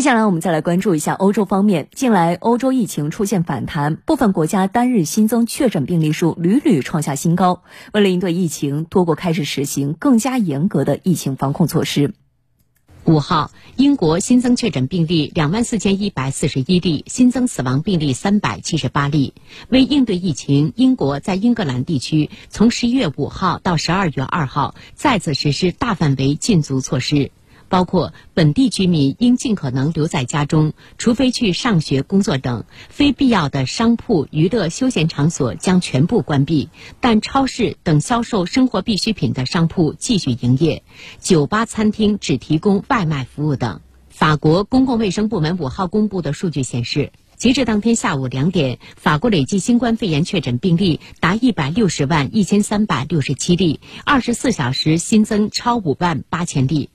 接下来我们再来关注一下欧洲方面。近来，欧洲疫情出现反弹，部分国家单日新增确诊病例数屡屡创下新高。为了应对疫情，多国开始实行更加严格的疫情防控措施。五号，英国新增确诊病例两万四千一百四十一例，新增死亡病例三百七十八例。为应对疫情，英国在英格兰地区从十一月五号到十二月二号再次实施大范围禁足措施。包括本地居民应尽可能留在家中，除非去上学、工作等；非必要的商铺、娱乐休闲场所将全部关闭，但超市等销售生活必需品的商铺继续营业。酒吧、餐厅只提供外卖服务等。法国公共卫生部门五号公布的数据显示，截至当天下午两点，法国累计新冠肺炎确诊病例达一百六十万一千三百六十七例，二十四小时新增超五万八千例。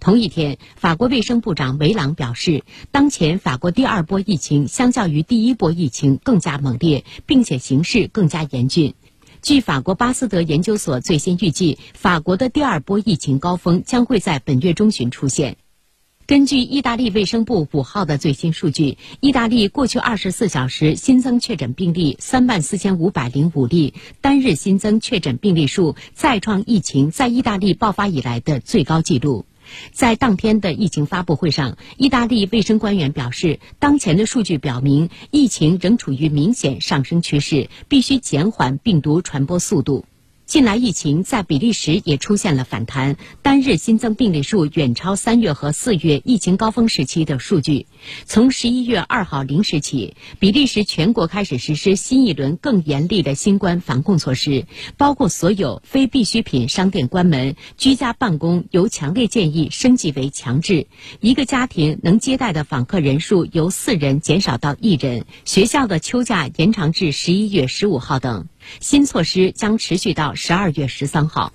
同一天，法国卫生部长维朗表示，当前法国第二波疫情相较于第一波疫情更加猛烈，并且形势更加严峻。据法国巴斯德研究所最新预计，法国的第二波疫情高峰将会在本月中旬出现。根据意大利卫生部五号的最新数据，意大利过去二十四小时新增确诊病例三万四千五百零五例，单日新增确诊病例数再创疫情在意大利爆发以来的最高纪录。在当天的疫情发布会上，意大利卫生官员表示，当前的数据表明，疫情仍处于明显上升趋势，必须减缓病毒传播速度。近来疫情在比利时也出现了反弹，单日新增病例数远超三月和四月疫情高峰时期的数据。从十一月二号零时起，比利时全国开始实施新一轮更严厉的新冠防控措施，包括所有非必需品商店关门，居家办公由强烈建议升级为强制，一个家庭能接待的访客人数由四人减少到一人，学校的秋假延长至十一月十五号等。新措施将持续到十二月十三号。